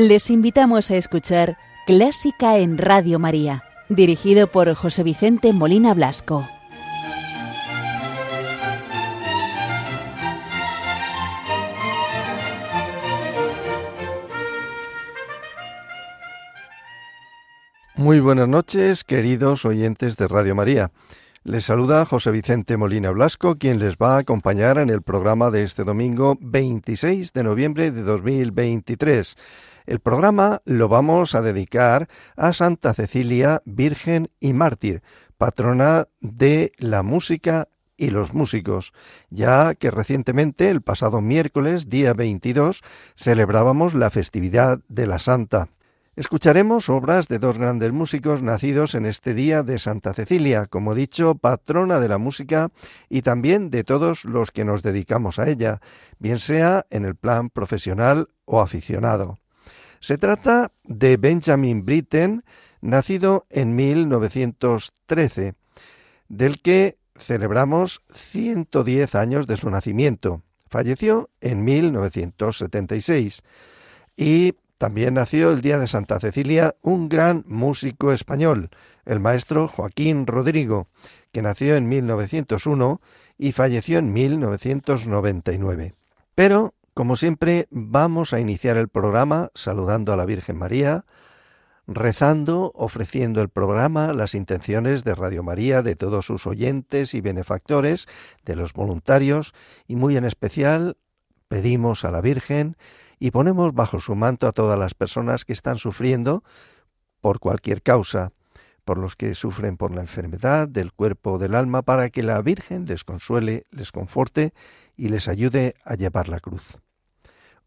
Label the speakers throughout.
Speaker 1: Les invitamos a escuchar Clásica en Radio María, dirigido por José Vicente Molina Blasco.
Speaker 2: Muy buenas noches, queridos oyentes de Radio María. Les saluda José Vicente Molina Blasco, quien les va a acompañar en el programa de este domingo 26 de noviembre de 2023 el programa lo vamos a dedicar a Santa Cecilia, Virgen y Mártir, patrona de la música y los músicos, ya que recientemente, el pasado miércoles, día 22, celebrábamos la festividad de la Santa. Escucharemos obras de dos grandes músicos nacidos en este día de Santa Cecilia, como dicho, patrona de la música y también de todos los que nos dedicamos a ella, bien sea en el plan profesional o aficionado. Se trata de Benjamin Britten, nacido en 1913, del que celebramos 110 años de su nacimiento. Falleció en 1976 y también nació el día de Santa Cecilia un gran músico español, el maestro Joaquín Rodrigo, que nació en 1901 y falleció en 1999. Pero como siempre, vamos a iniciar el programa saludando a la Virgen María, rezando, ofreciendo el programa, las intenciones de Radio María, de todos sus oyentes y benefactores, de los voluntarios, y muy en especial pedimos a la Virgen y ponemos bajo su manto a todas las personas que están sufriendo por cualquier causa, por los que sufren por la enfermedad del cuerpo o del alma, para que la Virgen les consuele, les conforte y les ayude a llevar la cruz.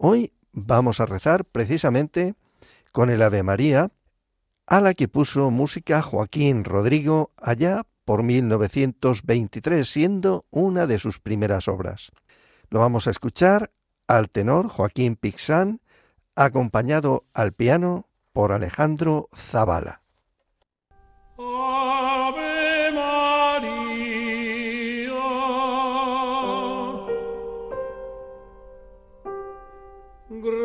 Speaker 2: Hoy vamos a rezar precisamente con el Ave María, a la que puso música Joaquín Rodrigo allá por 1923, siendo una de sus primeras obras. Lo vamos a escuchar al tenor Joaquín Pixán, acompañado al piano por Alejandro Zavala. Gr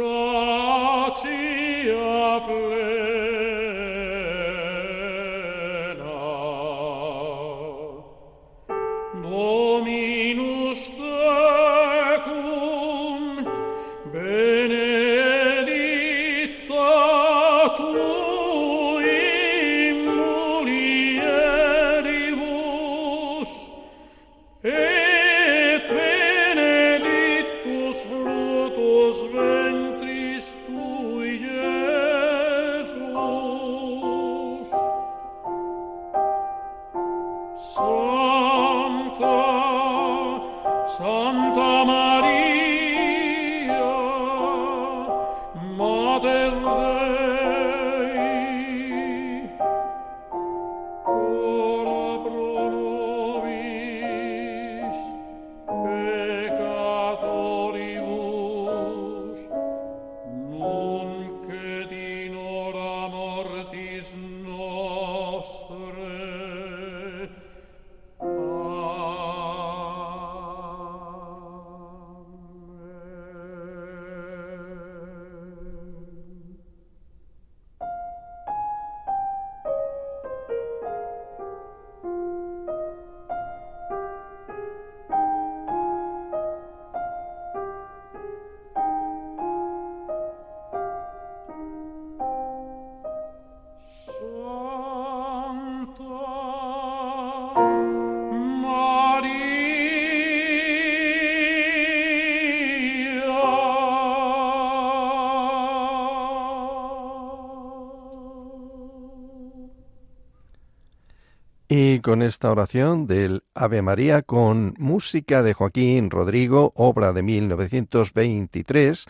Speaker 2: con esta oración del Ave María con música de Joaquín Rodrigo, obra de 1923,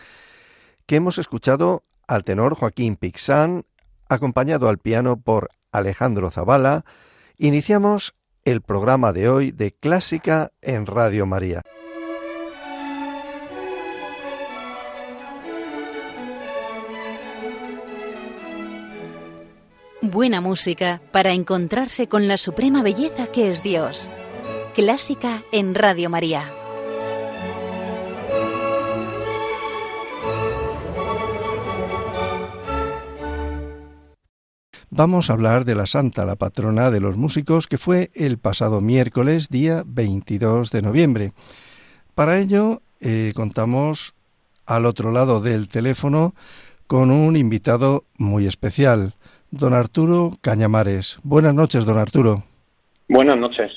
Speaker 2: que hemos escuchado al tenor Joaquín Pixán, acompañado al piano por Alejandro Zavala, iniciamos el programa de hoy de Clásica en Radio María.
Speaker 1: Buena música para encontrarse con la suprema belleza que es Dios. Clásica en Radio María.
Speaker 2: vamos a hablar de la Santa, la patrona de los músicos, que fue el pasado miércoles, día 22 de noviembre. Para ello, eh, contamos al otro lado del teléfono con un invitado muy especial, don Arturo Cañamares. Buenas noches, don Arturo.
Speaker 3: Buenas noches.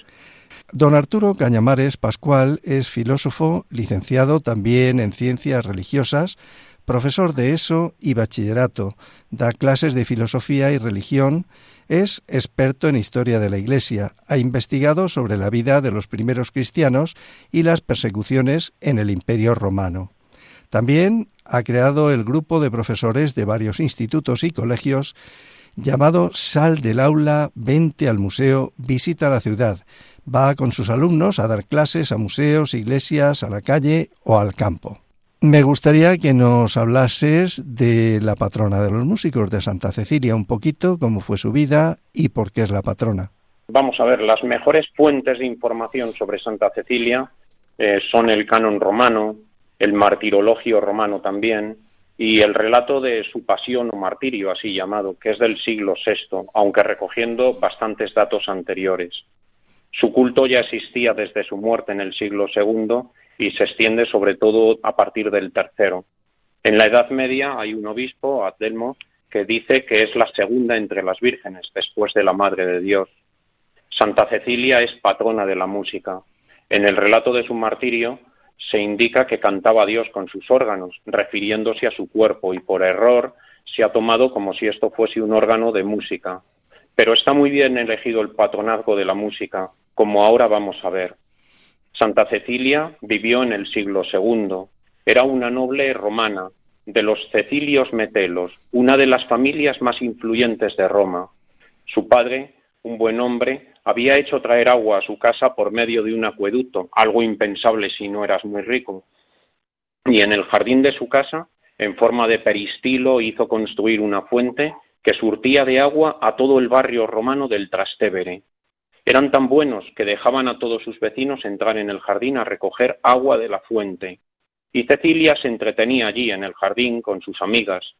Speaker 2: Don Arturo Cañamares Pascual es filósofo, licenciado también en ciencias religiosas, profesor de ESO y bachillerato, da clases de filosofía y religión, es experto en historia de la Iglesia, ha investigado sobre la vida de los primeros cristianos y las persecuciones en el Imperio romano. También ha creado el grupo de profesores de varios institutos y colegios llamado Sal del aula, vente al museo, visita la ciudad. Va con sus alumnos a dar clases a museos, iglesias, a la calle o al campo. Me gustaría que nos hablases de la patrona de los músicos, de Santa Cecilia, un poquito, cómo fue su vida y por qué es la patrona.
Speaker 3: Vamos a ver, las mejores fuentes de información sobre Santa Cecilia eh, son el canon romano, el martirologio romano también, y el relato de su pasión o martirio, así llamado, que es del siglo VI, aunque recogiendo bastantes datos anteriores. Su culto ya existía desde su muerte en el siglo II y se extiende sobre todo a partir del tercero. En la Edad Media hay un obispo, Adelmo, que dice que es la segunda entre las vírgenes, después de la Madre de Dios. Santa Cecilia es patrona de la música. En el relato de su martirio se indica que cantaba a Dios con sus órganos, refiriéndose a su cuerpo, y por error se ha tomado como si esto fuese un órgano de música. Pero está muy bien elegido el patronazgo de la música, como ahora vamos a ver. Santa Cecilia vivió en el siglo II. Era una noble romana, de los Cecilios Metelos, una de las familias más influyentes de Roma. Su padre, un buen hombre, había hecho traer agua a su casa por medio de un acueducto, algo impensable si no eras muy rico. Y en el jardín de su casa, en forma de peristilo, hizo construir una fuente que surtía de agua a todo el barrio romano del Trastevere. Eran tan buenos que dejaban a todos sus vecinos entrar en el jardín a recoger agua de la fuente. Y Cecilia se entretenía allí en el jardín con sus amigas.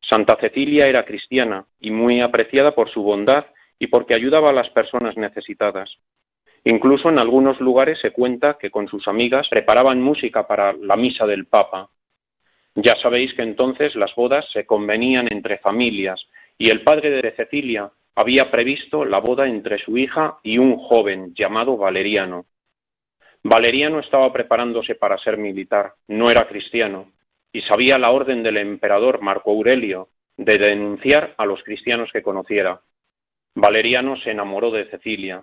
Speaker 3: Santa Cecilia era cristiana y muy apreciada por su bondad y porque ayudaba a las personas necesitadas. Incluso en algunos lugares se cuenta que con sus amigas preparaban música para la misa del Papa. Ya sabéis que entonces las bodas se convenían entre familias y el padre de Cecilia había previsto la boda entre su hija y un joven llamado Valeriano. Valeriano estaba preparándose para ser militar, no era cristiano, y sabía la orden del emperador Marco Aurelio de denunciar a los cristianos que conociera. Valeriano se enamoró de Cecilia.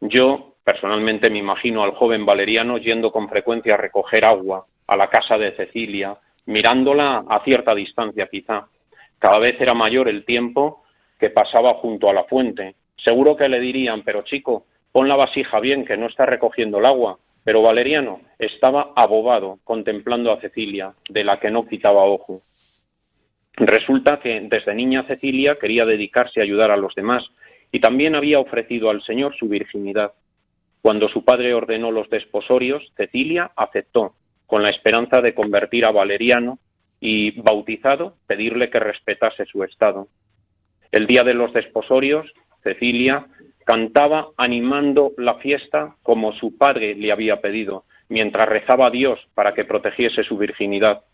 Speaker 3: Yo, personalmente, me imagino al joven Valeriano yendo con frecuencia a recoger agua a la casa de Cecilia, mirándola a cierta distancia quizá. Cada vez era mayor el tiempo que pasaba junto a la fuente. Seguro que le dirían, pero chico, pon la vasija bien, que no está recogiendo el agua. Pero Valeriano estaba abobado, contemplando a Cecilia, de la que no quitaba ojo. Resulta que desde niña Cecilia quería dedicarse a ayudar a los demás y también había ofrecido al Señor su virginidad. Cuando su padre ordenó los desposorios, Cecilia aceptó, con la esperanza de convertir a Valeriano y, bautizado, pedirle que respetase su estado. El día de los desposorios, Cecilia cantaba animando la fiesta como su padre le había pedido, mientras rezaba a Dios para que protegiese su virginidad.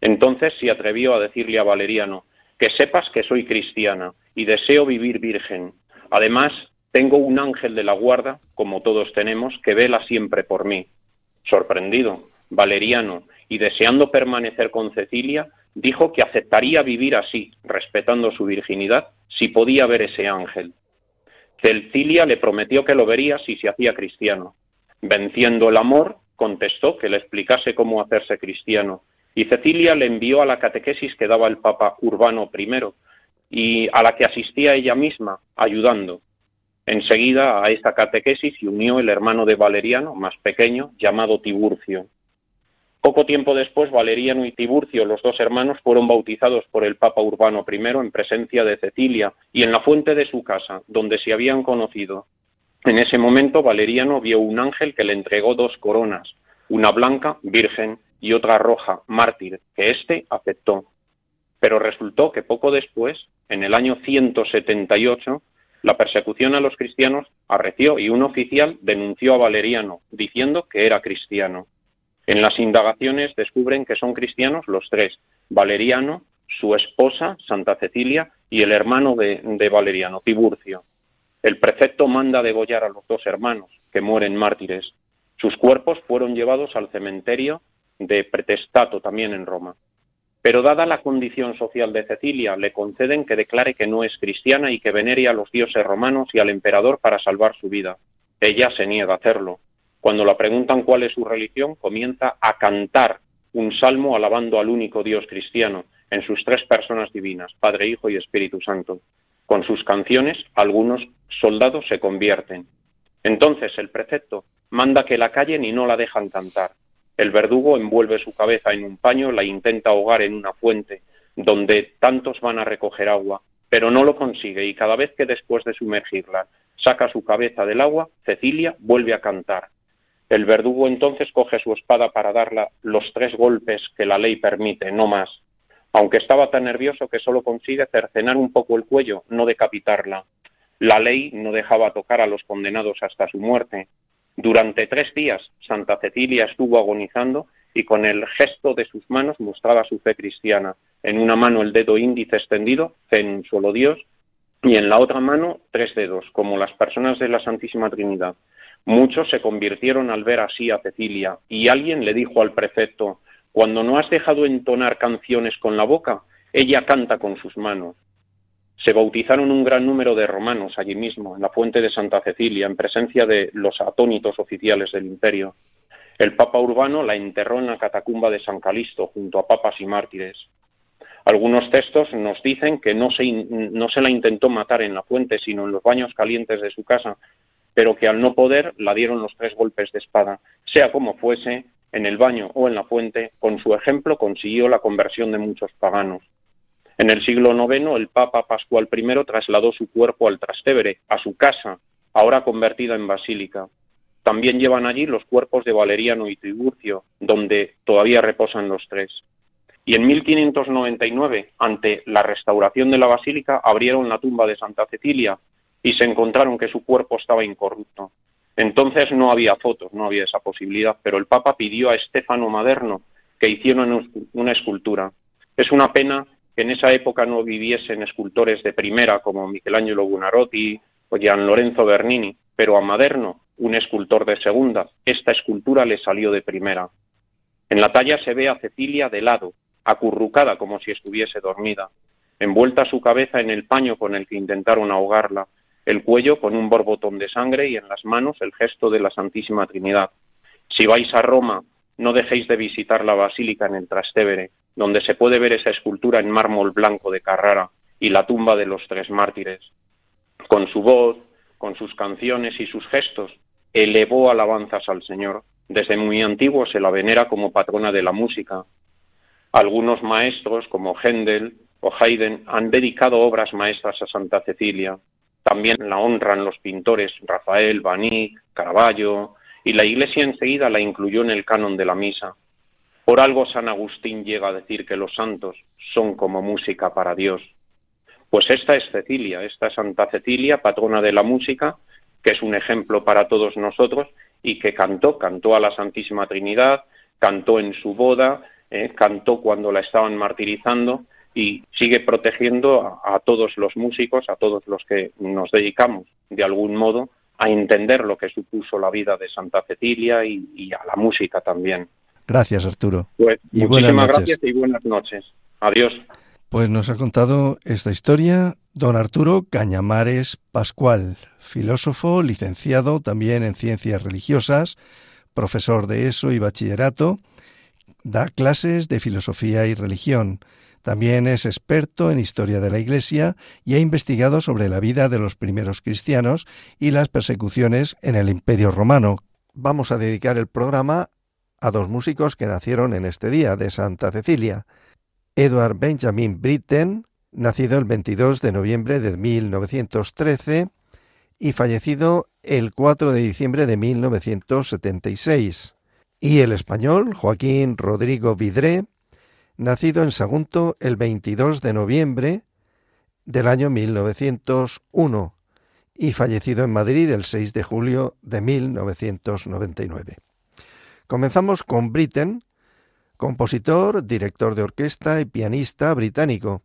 Speaker 3: Entonces se atrevió a decirle a Valeriano, que sepas que soy cristiana y deseo vivir virgen. Además, tengo un ángel de la guarda, como todos tenemos, que vela siempre por mí. Sorprendido, Valeriano, y deseando permanecer con Cecilia, dijo que aceptaría vivir así, respetando su virginidad, si podía ver ese ángel. Cecilia le prometió que lo vería si se hacía cristiano. Venciendo el amor, contestó que le explicase cómo hacerse cristiano, y Cecilia le envió a la catequesis que daba el Papa Urbano I, y a la que asistía ella misma, ayudando. Enseguida a esta catequesis se unió el hermano de Valeriano, más pequeño, llamado Tiburcio. Poco tiempo después, Valeriano y Tiburcio, los dos hermanos, fueron bautizados por el Papa Urbano I en presencia de Cecilia y en la fuente de su casa, donde se habían conocido. En ese momento, Valeriano vio un ángel que le entregó dos coronas, una blanca, virgen, y otra roja, mártir, que éste aceptó. Pero resultó que poco después, en el año 178, la persecución a los cristianos arreció y un oficial denunció a Valeriano, diciendo que era cristiano. En las indagaciones descubren que son cristianos los tres, Valeriano, su esposa, Santa Cecilia, y el hermano de, Valeriano, Tiburcio. El prefecto manda degollar a los dos hermanos, que mueren mártires. Sus cuerpos fueron llevados al cementerio de Pretestato, también en Roma. Pero dada la condición social de Cecilia, le conceden que declare que no es cristiana y que venere a los dioses romanos y al emperador para salvar su vida. Ella se niega a hacerlo. Cuando la preguntan cuál es su religión, comienza a cantar un salmo alabando al único Dios cristiano en sus tres personas divinas, Padre, Hijo y Espíritu Santo. Con sus canciones, algunos soldados se convierten. Entonces el prefecto manda que la callen y no la dejan cantar. El verdugo envuelve su cabeza en un paño, la intenta ahogar en una fuente, donde tantos van a recoger agua, pero no lo consigue y cada vez que después de sumergirla saca su cabeza del agua, Cecilia vuelve a cantar. El verdugo entonces coge su espada para darla los tres golpes que la ley permite, no más, aunque estaba tan nervioso que solo consigue cercenar un poco el cuello, no decapitarla. La ley no dejaba tocar a los condenados hasta su muerte. Durante tres días Santa Cecilia estuvo agonizando y con el gesto de sus manos mostraba su fe cristiana. En una mano el dedo índice extendido, fe en un solo Dios, y en la otra mano tres dedos, como las personas de la Santísima Trinidad. Muchos se convirtieron al ver así a Cecilia, y alguien le dijo al prefecto, cuando no has dejado entonar canciones con la boca, ella canta con sus manos. Se bautizaron un gran número de romanos allí mismo, en la fuente de Santa Cecilia, en presencia de los atónitos oficiales del imperio. El Papa Urbano la enterró en la catacumba de San Calisto, junto a papas y mártires. Algunos textos nos dicen que no se, no se la intentó matar en la fuente, sino en los baños calientes de su casa, pero que al no poder la dieron los tres golpes de espada. Sea como fuese, en el baño o en la fuente, con su ejemplo consiguió la conversión de muchos paganos. En el siglo IX, el Papa Pascual I trasladó su cuerpo al Trastevere, a su casa, ahora convertida en basílica. También llevan allí los cuerpos de Valeriano y Tiburcio, donde todavía reposan los tres. Y en 1599, ante la restauración de la basílica, abrieron la tumba de Santa Cecilia y se encontraron que su cuerpo estaba incorrupto. Entonces no había fotos, no había esa posibilidad, pero el Papa pidió a Estefano Maderno que hicieran una escultura. Es una pena que en esa época no viviesen escultores de primera como Michelangelo Buonarroti o Gian Lorenzo Bernini, pero a Maderno, un escultor de segunda, esta escultura le salió de primera. En la talla se ve a Cecilia de lado, acurrucada como si estuviese dormida, envuelta su cabeza en el paño con el que intentaron ahogarla, el cuello con un borbotón de sangre y en las manos el gesto de la Santísima Trinidad. Si vais a Roma, no dejéis de visitar la basílica en el Trastevere, donde se puede ver esa escultura en mármol blanco de Carrara y la tumba de los tres mártires. Con su voz, con sus canciones y sus gestos, elevó alabanzas al Señor. Desde muy antiguo se la venera como patrona de la música. Algunos maestros, como Händel o Haydn, han dedicado obras maestras a Santa Cecilia. También la honran los pintores Rafael, Baní, Caravaggio, y la Iglesia enseguida la incluyó en el canon de la misa. Por algo San Agustín llega a decir que los santos son como música para Dios. Pues esta es Cecilia, esta es Santa Cecilia, patrona de la música, que es un ejemplo para todos nosotros y que cantó, cantó a la Santísima Trinidad, cantó en su boda, eh, cantó cuando la estaban martirizando y sigue protegiendo a, todos los músicos, a todos los que nos dedicamos de algún modo a entender lo que supuso la vida de Santa Cecilia y a la música también.
Speaker 2: Gracias, Arturo.
Speaker 3: Pues, muchísimas gracias y buenas noches. Adiós.
Speaker 2: Pues nos ha contado esta historia don Arturo Cañamares Pascual, filósofo, licenciado también en ciencias religiosas, profesor de ESO y bachillerato, da clases de filosofía y religión. También es experto en historia de la Iglesia y ha investigado sobre la vida de los primeros cristianos y las persecuciones en el Imperio Romano. Vamos a dedicar el programa a dos músicos que nacieron en este día de Santa Cecilia. Edward Benjamin Britten, nacido el 22 de noviembre de 1913 y fallecido el 4 de diciembre de 1976. Y el español Joaquín Rodrigo Vidré, nacido en Sagunto el 22 de noviembre del año 1901 y fallecido en Madrid el 6 de julio de 1999. Comenzamos con Britten, compositor, director de orquesta y pianista británico,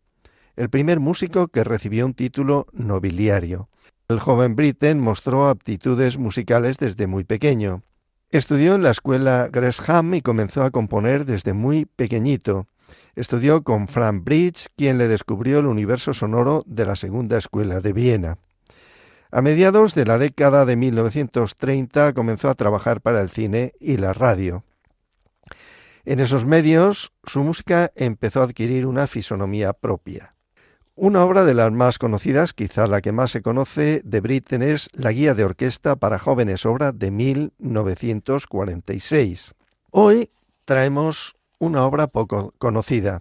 Speaker 2: el primer músico que recibió un título nobiliario. El joven Britten mostró aptitudes musicales desde muy pequeño. Estudió en la escuela Gresham y comenzó a componer desde muy pequeñito. Estudió con Frank Bridge, quien le descubrió el universo sonoro de la Segunda Escuela de Viena. A mediados de la década de 1930 comenzó a trabajar para el cine y la radio. En esos medios su música empezó a adquirir una fisonomía propia. Una obra de las más conocidas, quizá la que más se conoce de Britten, es La Guía de Orquesta para Jóvenes, obra de 1946. Hoy traemos una obra poco conocida.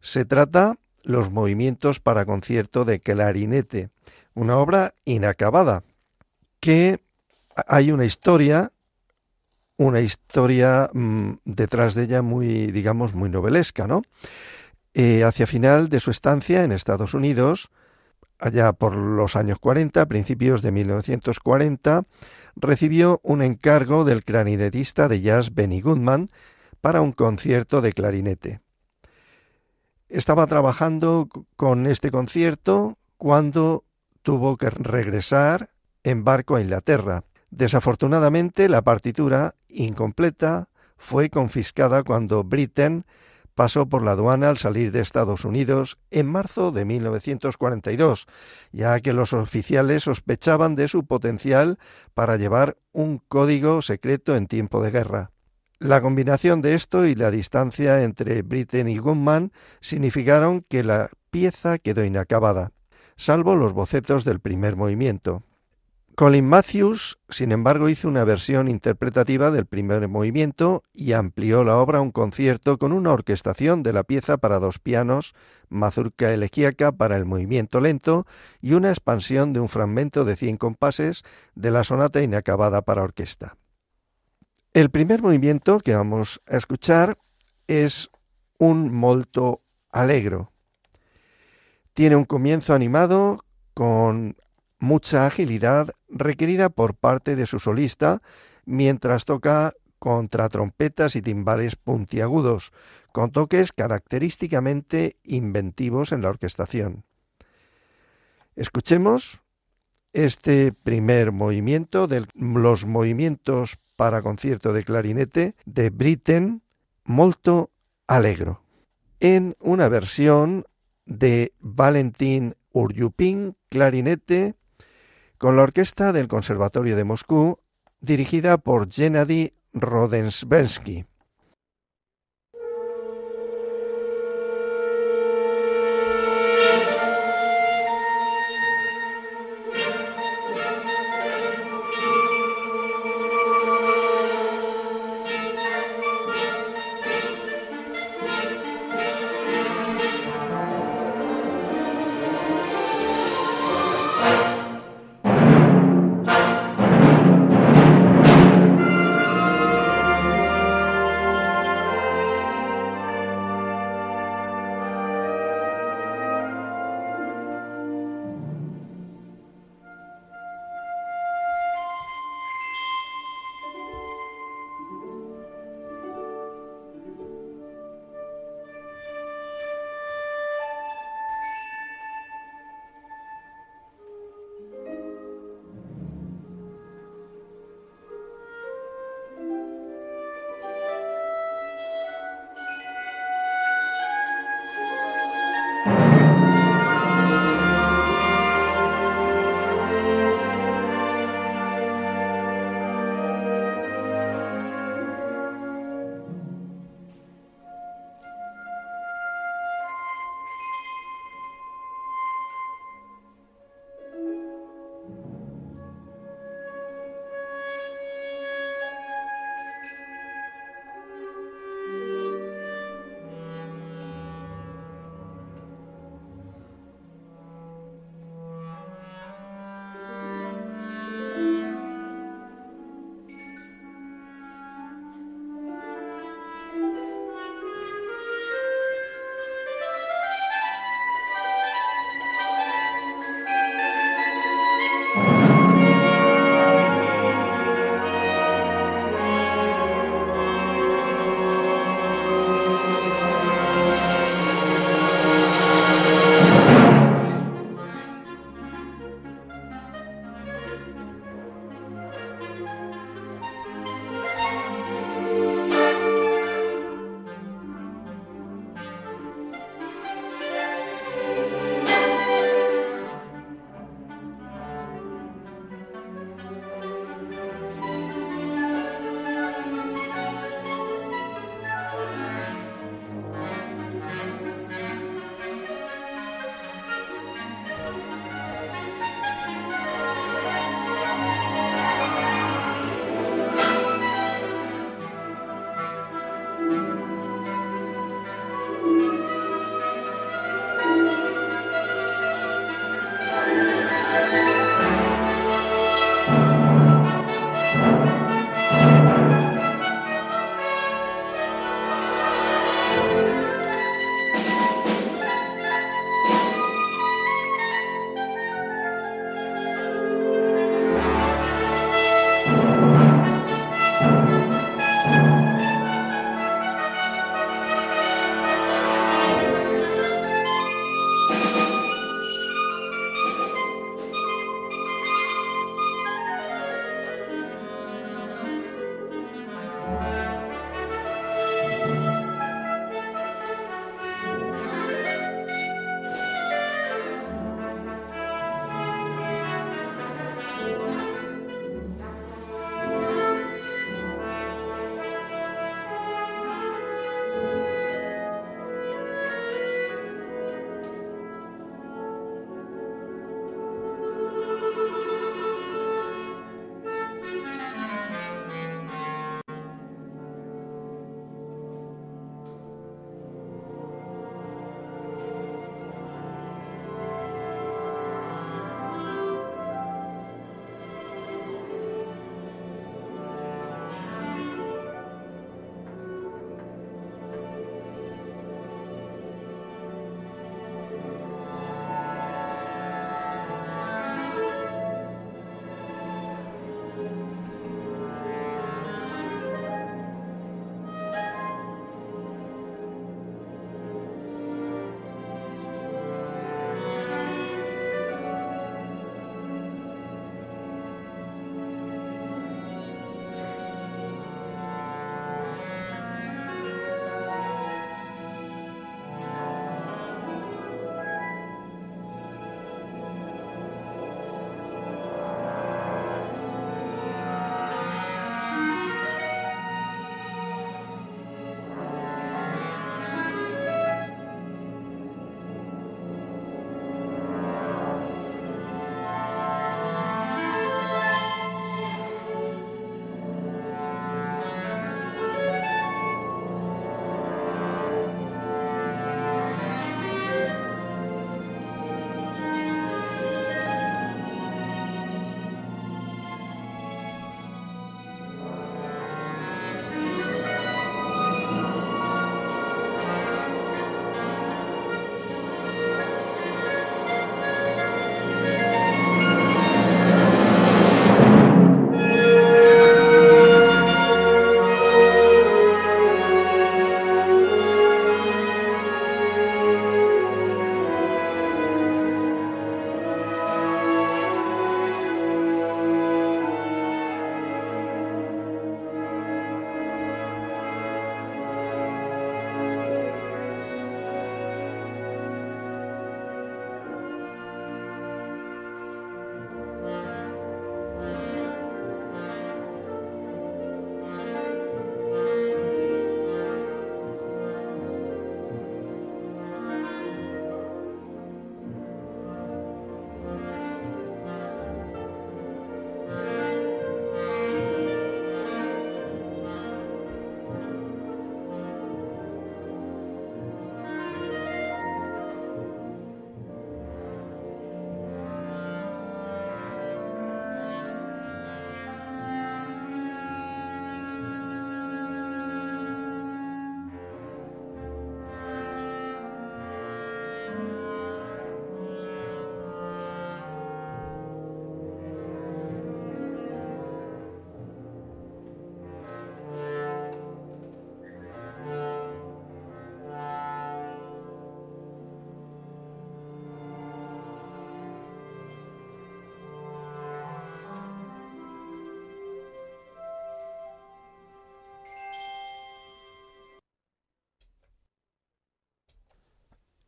Speaker 2: Se trata Los movimientos para concierto de clarinete, una obra inacabada, que hay una historia, una historia mm, detrás de ella muy, digamos, muy novelesca, ¿no? Eh, hacia final de su estancia en Estados Unidos, allá por los años 40, principios de 1940, recibió un encargo del clarinetista de jazz Benny Goodman para un concierto de clarinete. Estaba trabajando con este concierto cuando tuvo que regresar en barco a Inglaterra. Desafortunadamente, la partitura, incompleta, fue confiscada cuando Britten pasó por la aduana al salir de Estados Unidos en marzo de 1942, ya que los oficiales sospechaban de su potencial para llevar un código secreto en tiempo de guerra. La combinación de esto y la distancia entre Britten y Gunman significaron que la pieza quedó inacabada salvo los bocetos del primer movimiento. Colin Matthews, sin embargo, hizo una versión interpretativa del primer movimiento y amplió la obra a un concierto con una orquestación de la pieza para dos pianos, mazurca elegíaca para el movimiento lento y una expansión de un fragmento de cien compases de la sonata inacabada para orquesta. El primer movimiento que vamos a escuchar es un molto alegro, tiene un comienzo animado con mucha agilidad requerida por parte de su solista mientras toca contra trompetas y timbales puntiagudos, con toques característicamente inventivos en la orquestación. Escuchemos este primer movimiento de los movimientos para concierto de clarinete de Britten Molto Allegro, en una versión de Valentín Uryupin, clarinete, con la orquesta del Conservatorio de Moscú, dirigida por Gennady Rodensvensky.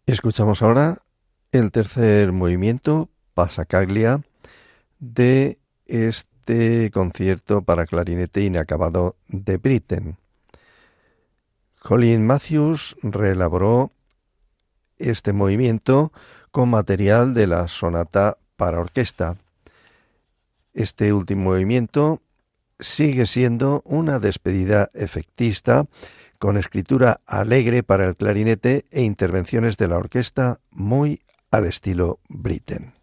Speaker 2: Escuchamos ahora el tercer movimiento, Pasacaglia, de este concierto para clarinete inacabado de Britten. Colin Matthews reelaboró este movimiento con material de la sonata para orquesta. Este último movimiento sigue siendo una despedida efectista con escritura alegre para el clarinete e intervenciones de la orquesta muy al estilo Britten.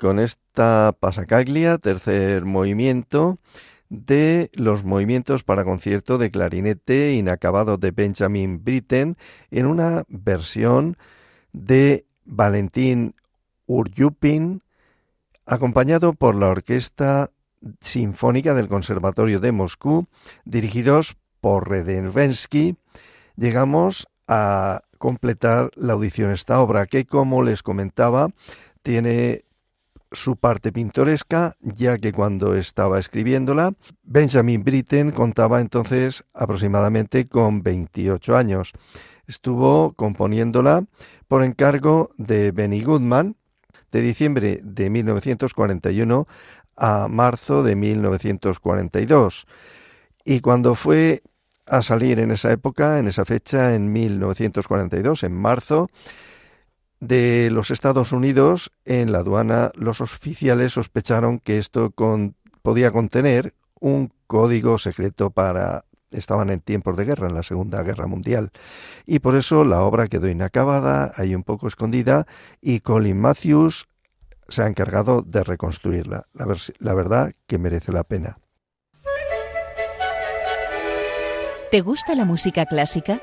Speaker 2: Con esta pasacaglia, tercer movimiento de los movimientos para concierto de clarinete inacabado de Benjamin Britten en una versión de Valentín Uryupin, acompañado por la Orquesta Sinfónica del Conservatorio de Moscú, dirigidos por Redensky, llegamos a completar la audición. Esta obra que, como les comentaba, tiene su parte pintoresca, ya que cuando estaba escribiéndola, Benjamin Britten contaba entonces aproximadamente con 28 años. Estuvo componiéndola por encargo de Benny Goodman de diciembre de 1941 a marzo de 1942. Y cuando fue a salir en esa época, en esa fecha, en 1942, en marzo, de los Estados Unidos, en la aduana los oficiales sospecharon que esto podía contener un código secreto para estaban en tiempos de guerra, en la Segunda Guerra Mundial. Y por eso la obra quedó inacabada, ahí un poco escondida, y Colin Matthews se ha encargado de reconstruirla. la verdad que merece la pena.
Speaker 1: ¿Te gusta la música clásica?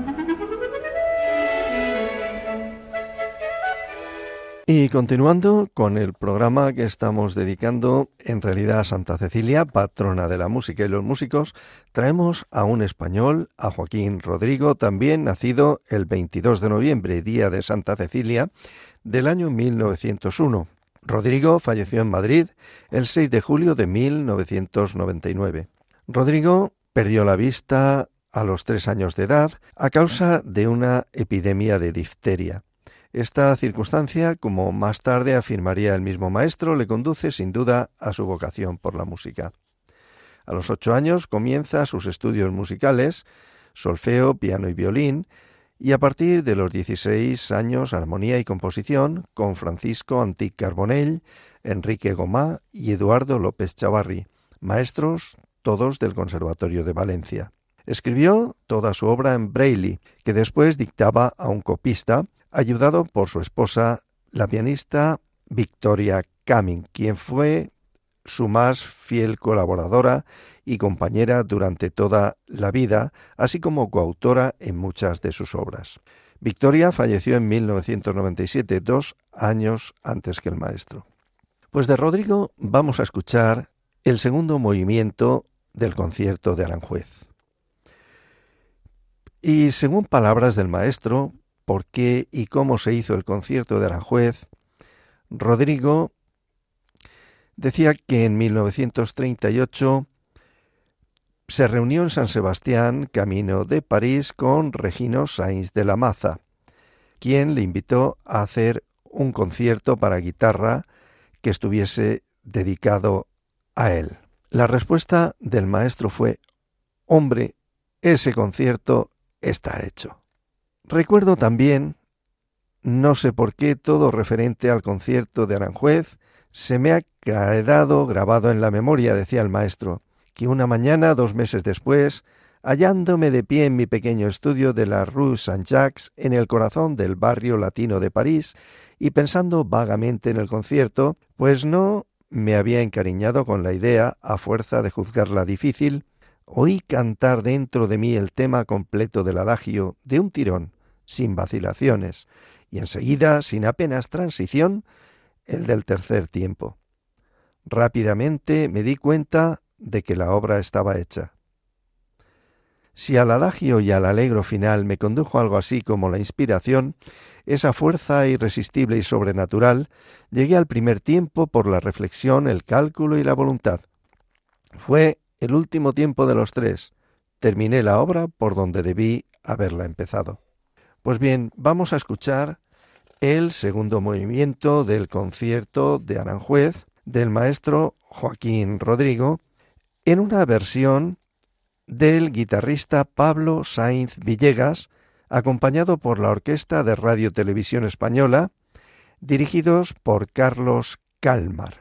Speaker 2: Y continuando con el programa que estamos dedicando en realidad a Santa Cecilia, patrona de la música y los músicos, traemos a un español, a Joaquín Rodrigo, también nacido el 22 de noviembre, día de Santa Cecilia, del año 1901. Rodrigo falleció en Madrid el 6 de julio de 1999. Rodrigo perdió la vista a los tres años de edad a causa de una epidemia de difteria. Esta circunstancia, como más tarde afirmaría el mismo maestro, le conduce sin duda a su vocación por la música. A los ocho años comienza sus estudios musicales, solfeo, piano y violín, y a partir de los dieciséis años armonía y composición con Francisco Antic Carbonell, Enrique Gomá y Eduardo López Chavarri, maestros todos del Conservatorio de Valencia. Escribió toda su obra en braille, que después dictaba a un copista ayudado por su esposa, la pianista Victoria Camin, quien fue su más fiel colaboradora y compañera durante toda la vida, así como coautora en muchas de sus obras. Victoria falleció en 1997, dos años antes que el maestro. Pues de Rodrigo vamos a escuchar el segundo movimiento del concierto de Aranjuez. Y según palabras del maestro, por qué y cómo se hizo el concierto de Aranjuez, Rodrigo decía que en 1938 se reunió en San Sebastián, camino de París, con Regino Sainz de la Maza, quien le invitó a hacer un concierto para guitarra que estuviese dedicado a él. La respuesta del maestro fue, hombre, ese concierto está hecho. Recuerdo también, no sé por qué, todo referente al concierto de Aranjuez, se me ha quedado grabado en la memoria, decía el maestro, que una mañana, dos meses después, hallándome de pie en mi pequeño estudio de la Rue Saint-Jacques, en el corazón del barrio latino de París, y pensando vagamente en el concierto, pues no me había encariñado con la idea, a fuerza de juzgarla difícil, oí cantar dentro de mí el tema completo del adagio de un tirón, sin vacilaciones, y enseguida, sin apenas transición, el del tercer tiempo. Rápidamente me di cuenta de que la obra estaba hecha. Si al adagio y al alegro final me condujo algo así como la inspiración, esa fuerza irresistible y sobrenatural, llegué al primer tiempo por la reflexión, el cálculo y la voluntad. Fue el último tiempo de los tres. Terminé la obra por donde debí haberla empezado. Pues bien, vamos a escuchar el segundo movimiento del concierto de Aranjuez del maestro Joaquín Rodrigo en una versión del guitarrista Pablo Sainz Villegas, acompañado por la Orquesta de Radio Televisión Española, dirigidos por Carlos Calmar.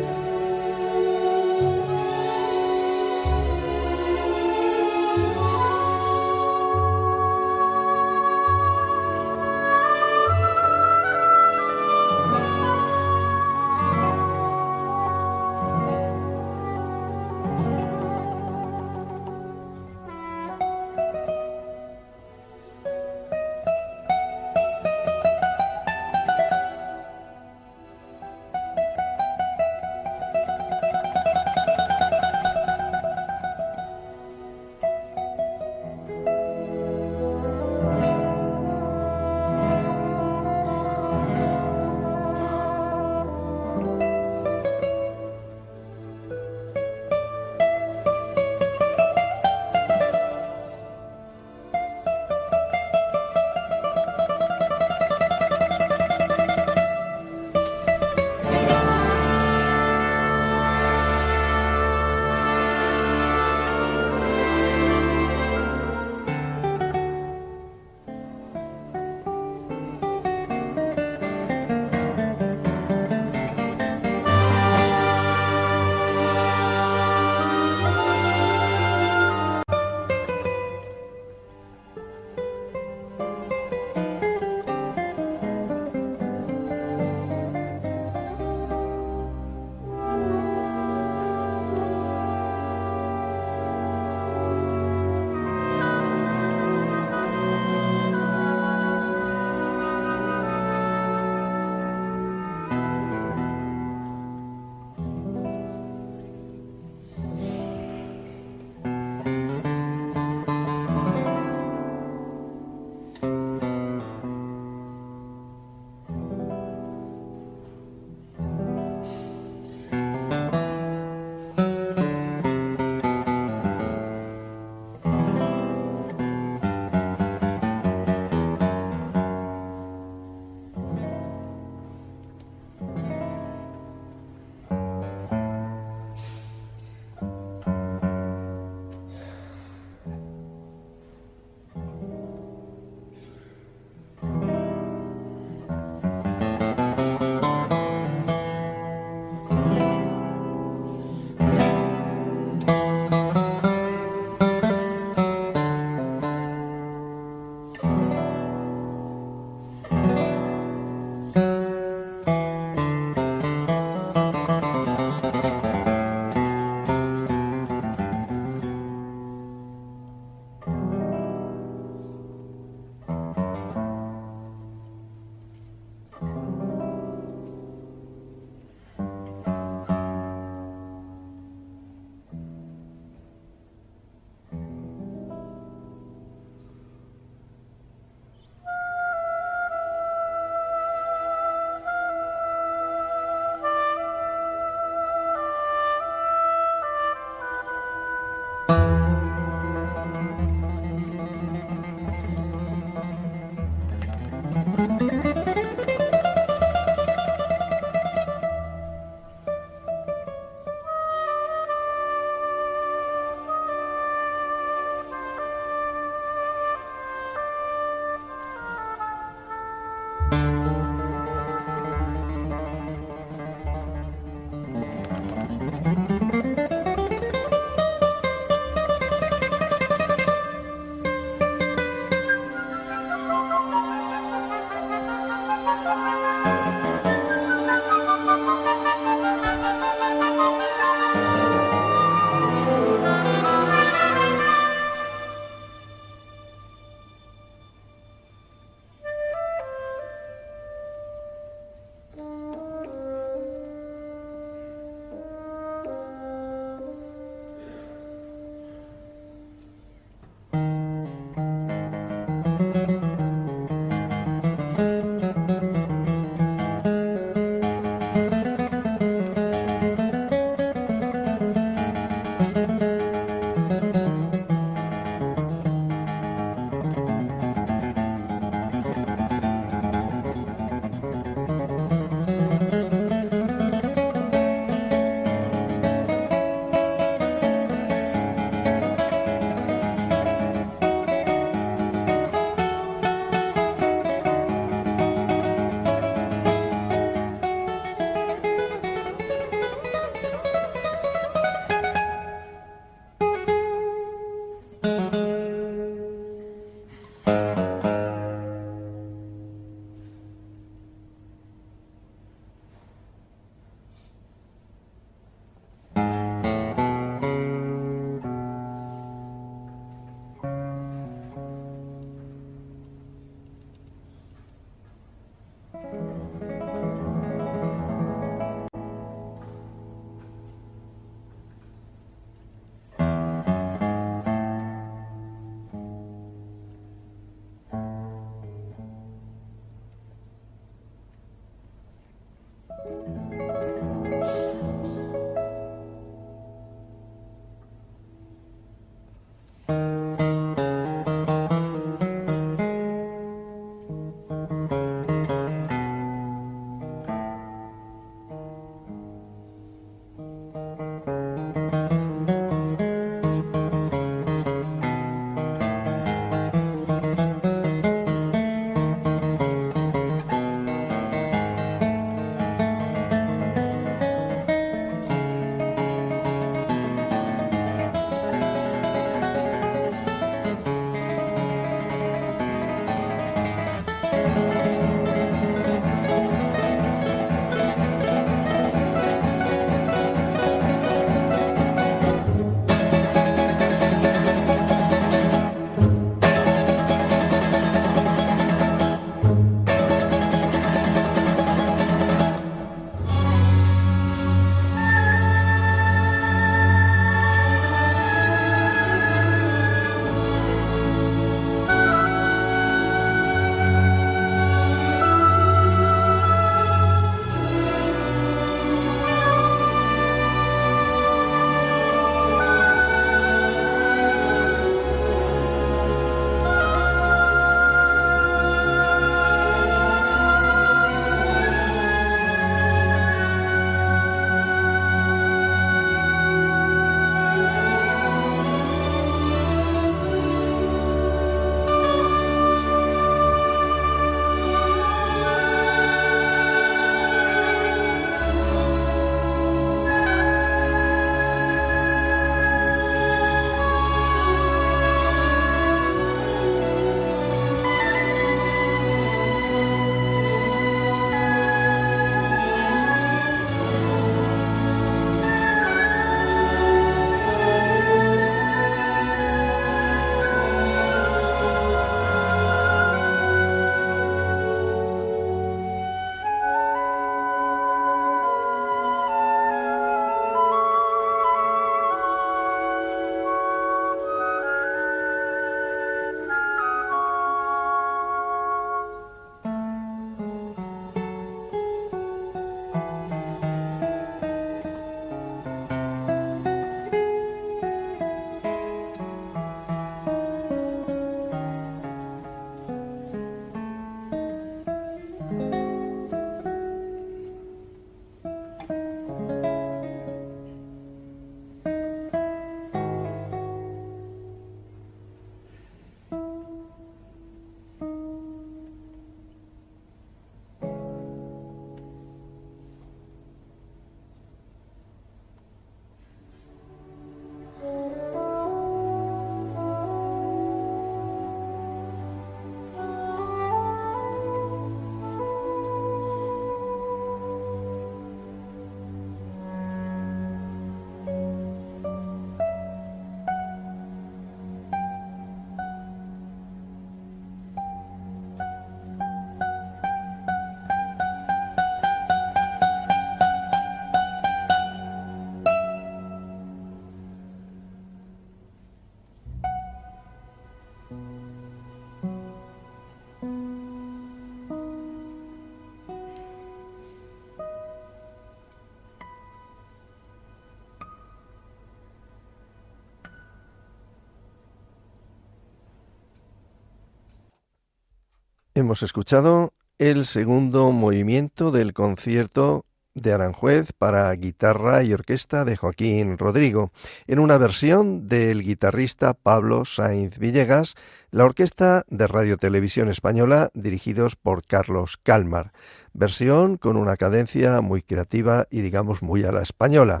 Speaker 2: Hemos escuchado el segundo movimiento del concierto de Aranjuez para guitarra y orquesta de Joaquín Rodrigo, en una versión del guitarrista Pablo Sainz Villegas, la orquesta de Radio Televisión Española dirigidos por Carlos Calmar, versión con una cadencia muy creativa y digamos muy a la española.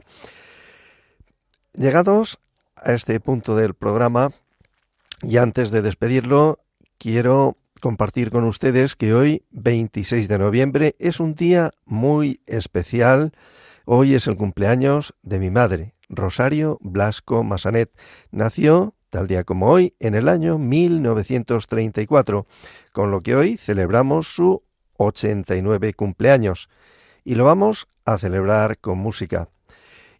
Speaker 2: Llegados a este punto del programa, y antes de despedirlo, quiero compartir con ustedes que hoy, 26 de noviembre, es un día muy especial. Hoy es el cumpleaños de mi madre, Rosario Blasco Masanet. Nació, tal día como hoy, en el año 1934, con lo que hoy celebramos su 89 cumpleaños. Y lo vamos a celebrar con música.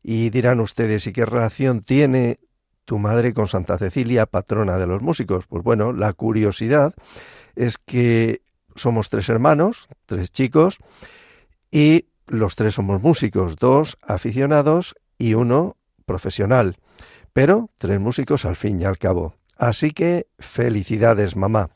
Speaker 2: Y dirán ustedes, ¿y qué relación tiene tu madre con Santa Cecilia, patrona de los músicos? Pues bueno, la curiosidad es que somos tres hermanos, tres chicos, y los tres somos músicos, dos aficionados y uno profesional, pero tres músicos al fin y al cabo. Así que felicidades, mamá.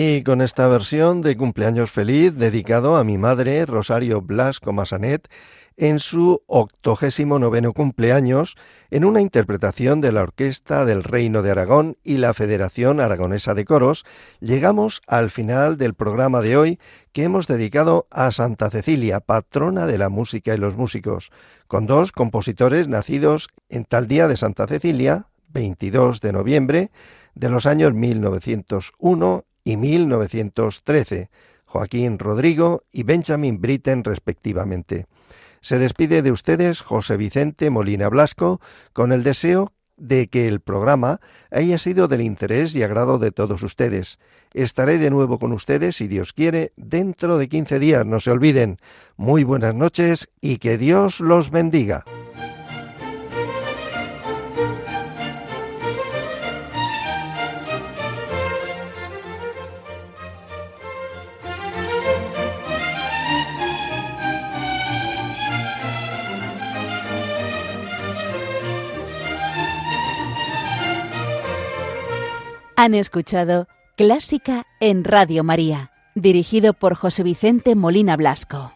Speaker 2: Y con esta versión de Cumpleaños Feliz dedicado a mi madre Rosario Blasco Masanet en su octogésimo noveno cumpleaños en una interpretación de la Orquesta del Reino de Aragón y la Federación Aragonesa de Coros, llegamos al final del programa de hoy que hemos dedicado a Santa Cecilia, patrona de la música y los músicos, con dos compositores nacidos en tal día de Santa Cecilia, 22 de noviembre, de los años 1901 y 1913, Joaquín Rodrigo y Benjamin Britten respectivamente. Se despide de ustedes José Vicente Molina Blasco con el deseo de que el programa haya sido del interés y agrado de todos ustedes. Estaré de nuevo con ustedes, si Dios quiere, dentro de 15 días. No se olviden. Muy buenas noches y que Dios los bendiga.
Speaker 1: Han escuchado Clásica en Radio María, dirigido por José Vicente Molina Blasco.